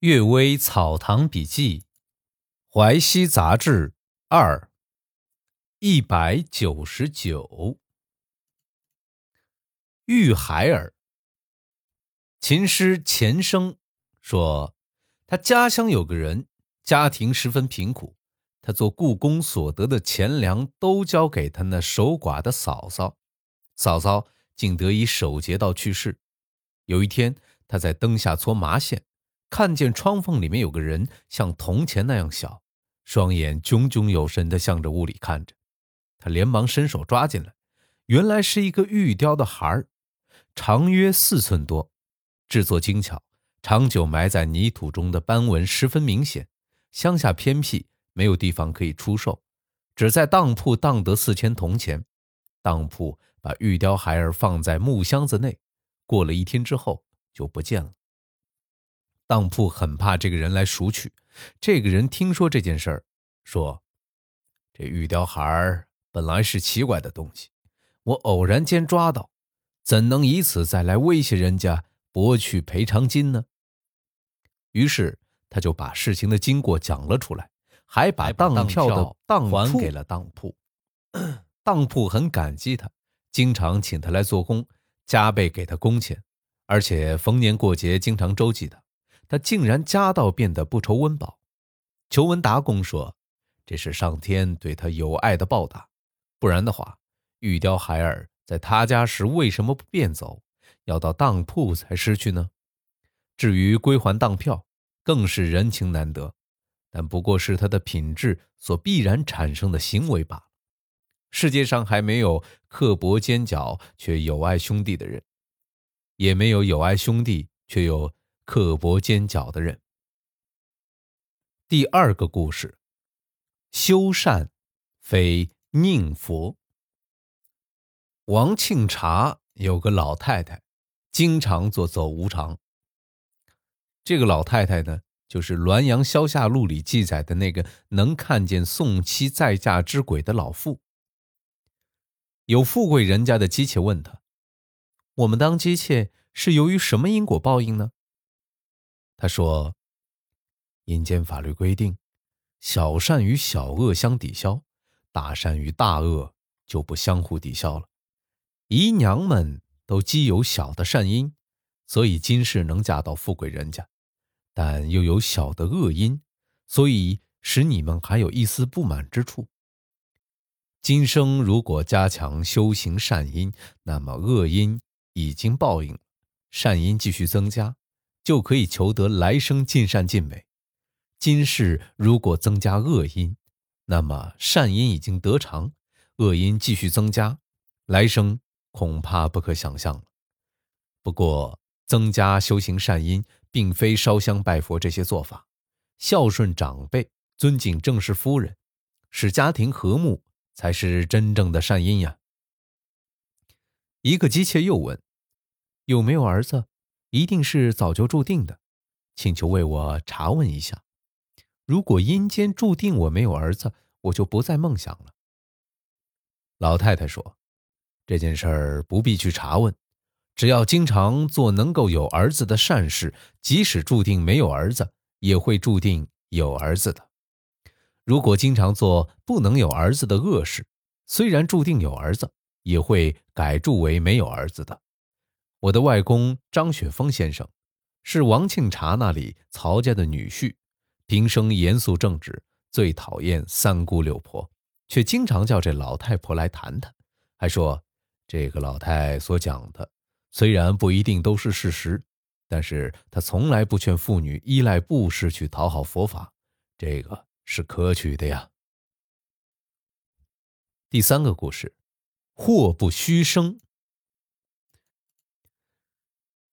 阅微草堂笔记，淮西杂志二，一百九十九。玉孩儿。琴师钱生说，他家乡有个人，家庭十分贫苦，他做故宫所得的钱粮都交给他那守寡的嫂嫂，嫂嫂竟得以守节到去世。有一天，他在灯下搓麻线。看见窗缝里面有个人，像铜钱那样小，双眼炯炯有神地向着屋里看着。他连忙伸手抓进来，原来是一个玉雕的孩儿，长约四寸多，制作精巧，长久埋在泥土中的斑纹十分明显。乡下偏僻，没有地方可以出售，只在当铺当得四千铜钱。当铺把玉雕孩儿放在木箱子内，过了一天之后就不见了。当铺很怕这个人来赎取。这个人听说这件事儿，说：“这玉雕孩儿本来是奇怪的东西，我偶然间抓到，怎能以此再来威胁人家博取赔偿金呢？”于是他就把事情的经过讲了出来，还把当票的当还给了当铺。当铺很感激他，经常请他来做工，加倍给他工钱，而且逢年过节经常周济他。他竟然家道变得不愁温饱。裘文达公说：“这是上天对他有爱的报答，不然的话，玉雕孩儿在他家时为什么不便走，要到当铺才失去呢？至于归还当票，更是人情难得，但不过是他的品质所必然产生的行为罢了。世界上还没有刻薄尖角却有爱兄弟的人，也没有有爱兄弟却有。”刻薄尖角的人。第二个故事，修善非宁佛。王庆茶有个老太太，经常做走无常。这个老太太呢，就是《滦阳消夏录》里记载的那个能看见宋妻再嫁之鬼的老妇。有富贵人家的姬妾问他：“我们当姬妾是由于什么因果报应呢？”他说：“阴间法律规定，小善与小恶相抵消，大善与大恶就不相互抵消了。姨娘们都积有小的善因，所以今世能嫁到富贵人家；但又有小的恶因，所以使你们还有一丝不满之处。今生如果加强修行善因，那么恶因已经报应，善因继续增加。”就可以求得来生尽善尽美。今世如果增加恶因，那么善因已经得偿，恶因继续增加，来生恐怕不可想象了。不过，增加修行善因，并非烧香拜佛这些做法，孝顺长辈、尊敬正室夫人，使家庭和睦，才是真正的善因呀。一个姬妾又问：“有没有儿子？”一定是早就注定的，请求为我查问一下。如果阴间注定我没有儿子，我就不再梦想了。老太太说：“这件事儿不必去查问，只要经常做能够有儿子的善事，即使注定没有儿子，也会注定有儿子的。如果经常做不能有儿子的恶事，虽然注定有儿子，也会改注为没有儿子的。”我的外公张雪峰先生，是王庆茶那里曹家的女婿，平生严肃正直，最讨厌三姑六婆，却经常叫这老太婆来谈谈，还说这个老太所讲的虽然不一定都是事实，但是他从来不劝妇女依赖布施去讨好佛法，这个是可取的呀。第三个故事，祸不虚生。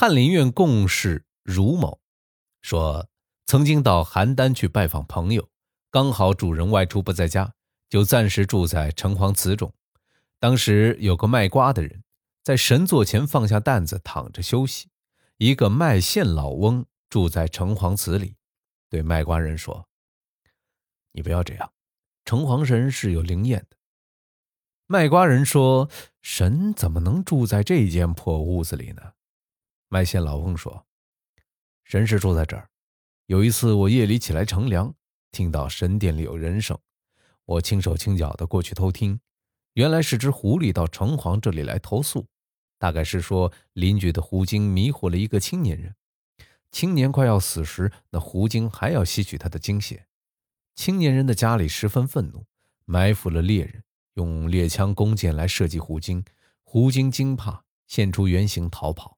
翰林院贡士茹某说：“曾经到邯郸去拜访朋友，刚好主人外出不在家，就暂时住在城隍祠中。当时有个卖瓜的人在神座前放下担子躺着休息。一个卖线老翁住在城隍祠里，对卖瓜人说：‘你不要这样，城隍神是有灵验的。’卖瓜人说：‘神怎么能住在这间破屋子里呢？’”卖线老翁说：“神是住在这儿，有一次我夜里起来乘凉，听到神殿里有人声，我轻手轻脚的过去偷听，原来是只狐狸到城隍这里来投诉，大概是说邻居的狐精迷惑了一个青年人，青年快要死时，那狐精还要吸取他的精血。青年人的家里十分愤怒，埋伏了猎人，用猎枪、弓箭来射击狐精。狐精惊怕，现出原形逃跑。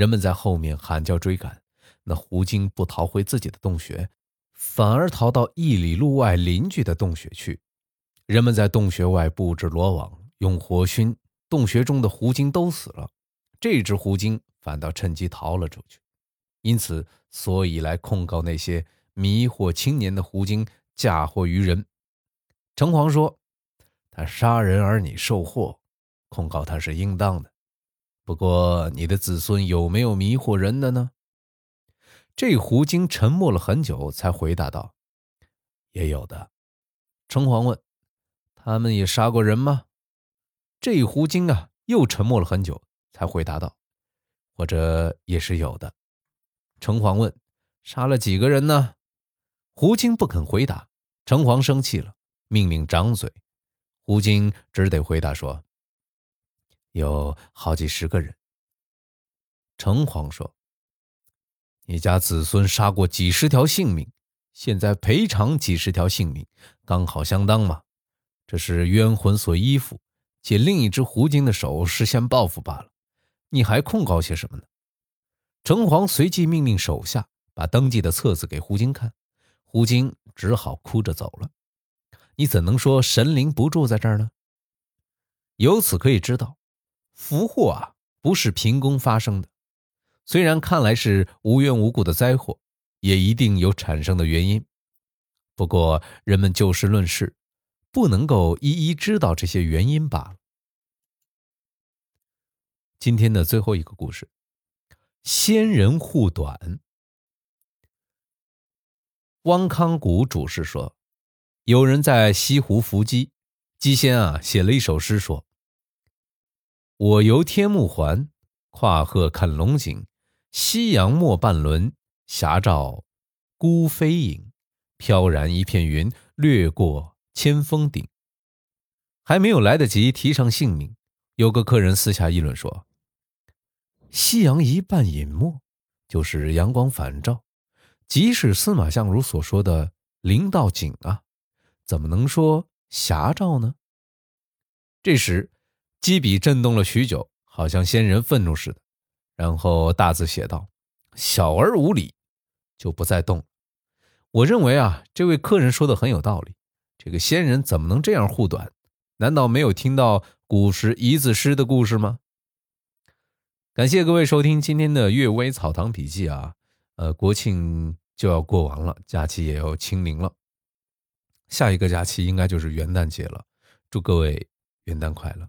人们在后面喊叫追赶，那狐精不逃回自己的洞穴，反而逃到一里路外邻居的洞穴去。人们在洞穴外布置罗网，用火熏，洞穴中的狐精都死了。这只狐精反倒趁机逃了出去。因此，所以来控告那些迷惑青年的狐精。嫁祸于人，城隍说：“他杀人而你受祸，控告他是应当的。不过你的子孙有没有迷惑人的呢？”这狐精沉默了很久，才回答道：“也有的。”城隍问：“他们也杀过人吗？”这狐精啊，又沉默了很久，才回答道：“或者也是有的。”城隍问：“杀了几个人呢？”狐精不肯回答。城隍生气了，命令掌嘴。狐精只得回答说：“有好几十个人。”城隍说：“你家子孙杀过几十条性命，现在赔偿几十条性命，刚好相当嘛。这是冤魂所依附，借另一只狐精的手实现报复罢了。你还控告些什么呢？”城隍随即命令手下把登记的册子给狐精看。狐精只好哭着走了。你怎能说神灵不住在这儿呢？由此可以知道，福祸啊不是凭空发生的。虽然看来是无缘无故的灾祸，也一定有产生的原因。不过人们就事论事，不能够一一知道这些原因罢了。今天的最后一个故事：仙人护短。汪康谷主事说，有人在西湖伏击，鸡仙啊写了一首诗说：“我游天目环，跨鹤看龙井，夕阳没半轮，霞照孤飞影，飘然一片云，掠过千峰顶。”还没有来得及提上姓名，有个客人私下议论说：“夕阳一半隐没，就是阳光返照。”即使司马相如所说的灵道景啊，怎么能说霞照呢？这时，机笔震动了许久，好像仙人愤怒似的，然后大字写道：“小儿无礼”，就不再动。我认为啊，这位客人说的很有道理。这个仙人怎么能这样护短？难道没有听到古时一字诗的故事吗？感谢各位收听今天的《阅微草堂笔记》啊，呃，国庆。就要过完了，假期也要清零了。下一个假期应该就是元旦节了，祝各位元旦快乐。